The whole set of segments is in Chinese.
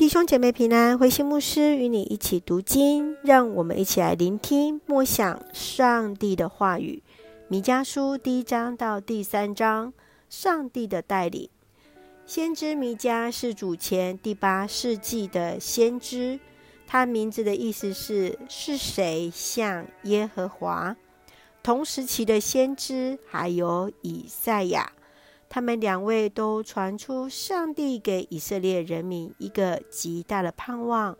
弟兄姐妹平安，慧馨牧师与你一起读经，让我们一起来聆听默想上帝的话语。弥迦书第一章到第三章，上帝的带领。先知弥迦是主前第八世纪的先知，他名字的意思是“是谁像耶和华”。同时期的先知还有以赛亚。他们两位都传出上帝给以色列人民一个极大的盼望，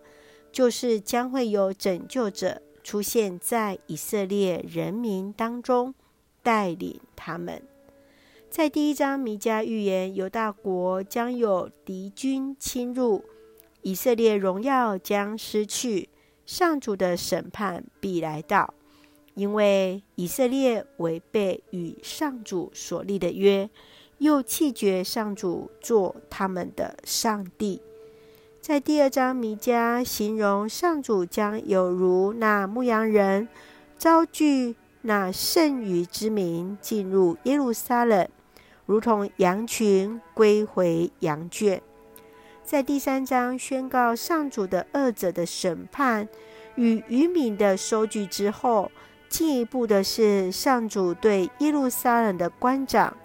就是将会有拯救者出现在以色列人民当中，带领他们。在第一章，弥迦预言犹大国将有敌军侵入，以色列荣耀将失去，上主的审判必来到，因为以色列违背与上主所立的约。又弃绝上主做他们的上帝。在第二章，弥迦形容上主将有如那牧羊人招聚那剩余之民进入耶路撒冷，如同羊群归回羊圈。在第三章，宣告上主的恶者的审判与余民的收据之后，进一步的是上主对耶路撒冷的官长。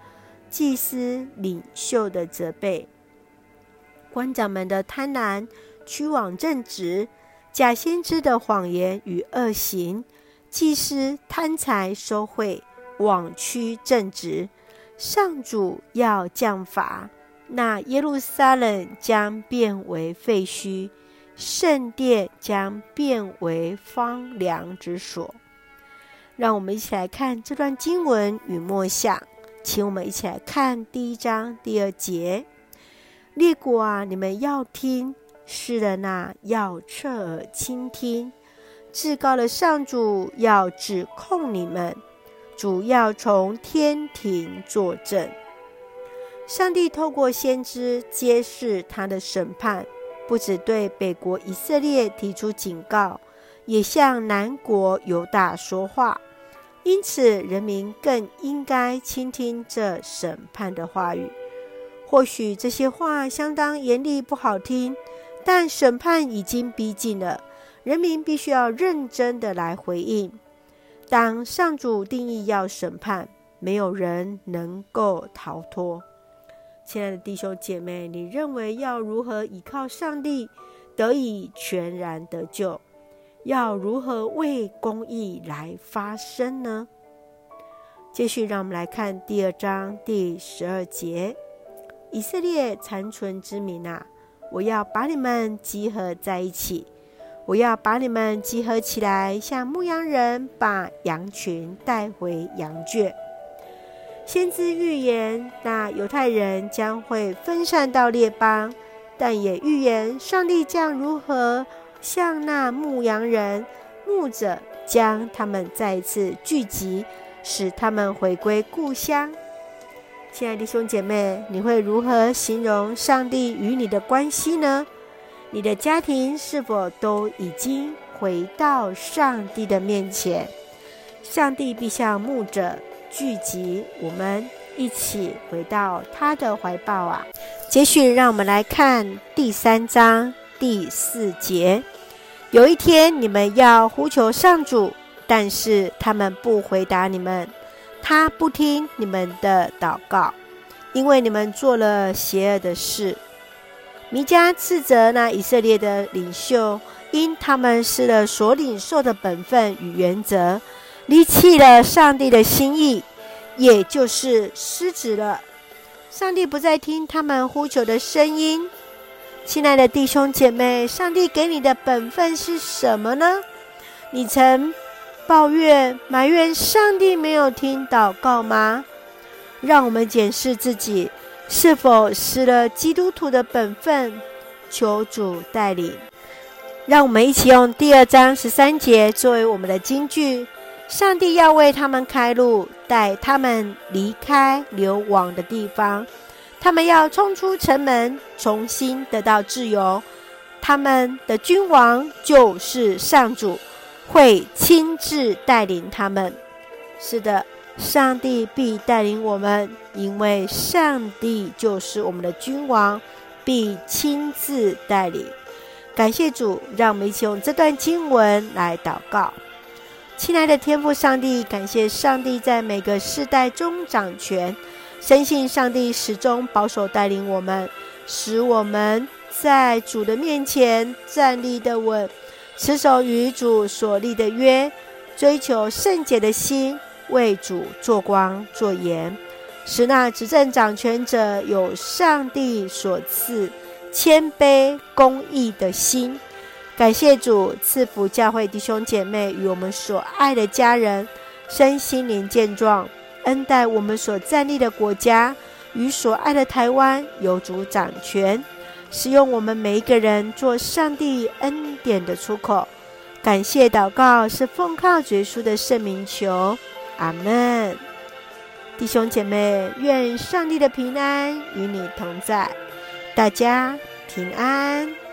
祭司领袖的责备，官长们的贪婪、屈枉正直、假先知的谎言与恶行，祭司贪财收贿、枉屈正直，上主要降罚，那耶路撒冷将变为废墟，圣殿将变为荒凉之所。让我们一起来看这段经文与默想。请我们一起来看第一章第二节：列国啊，你们要听；世人啊，要侧耳倾听。至高的上主要指控你们，主要从天庭作证。上帝透过先知揭示他的审判，不只对北国以色列提出警告，也向南国犹大说话。因此，人民更应该倾听这审判的话语。或许这些话相当严厉，不好听，但审判已经逼近了，人民必须要认真的来回应。当上主定义要审判，没有人能够逃脱。亲爱的弟兄姐妹，你认为要如何依靠上帝，得以全然得救？要如何为公义来发声呢？继续，让我们来看第二章第十二节：以色列残存之民啊，我要把你们集合在一起，我要把你们集合起来，像牧羊人把羊群带回羊圈。先知预言，那犹太人将会分散到列邦，但也预言上帝将如何。像那牧羊人，牧者将他们再一次聚集，使他们回归故乡。亲爱的弟兄姐妹，你会如何形容上帝与你的关系呢？你的家庭是否都已经回到上帝的面前？上帝必向牧者聚集我们，一起回到他的怀抱啊！接续，让我们来看第三章。第四节，有一天你们要呼求上主，但是他们不回答你们，他不听你们的祷告，因为你们做了邪恶的事。弥迦斥责那以色列的领袖，因他们失了所领受的本分与原则，离弃了上帝的心意，也就是失职了。上帝不再听他们呼求的声音。亲爱的弟兄姐妹，上帝给你的本分是什么呢？你曾抱怨、埋怨上帝没有听祷告吗？让我们检视自己是否失了基督徒的本分，求主带领。让我们一起用第二章十三节作为我们的金句：上帝要为他们开路，带他们离开流亡的地方。他们要冲出城门，重新得到自由。他们的君王就是上主，会亲自带领他们。是的，上帝必带领我们，因为上帝就是我们的君王，必亲自带领。感谢主，让我们一起用这段经文来祷告。亲爱的天父上帝，感谢上帝在每个世代中掌权，深信上帝始终保守带领我们，使我们在主的面前站立的稳，持守与主所立的约，追求圣洁的心，为主做光做盐。使那执政掌权者有上帝所赐谦卑公义的心，感谢主赐福教会弟兄姐妹与我们所爱的家人身心灵健壮，恩待我们所站立的国家与所爱的台湾有主掌权，使用我们每一个人做上帝恩典的出口。感谢祷告是奉靠主耶稣的圣名求，阿门。弟兄姐妹，愿上帝的平安与你同在，大家平安。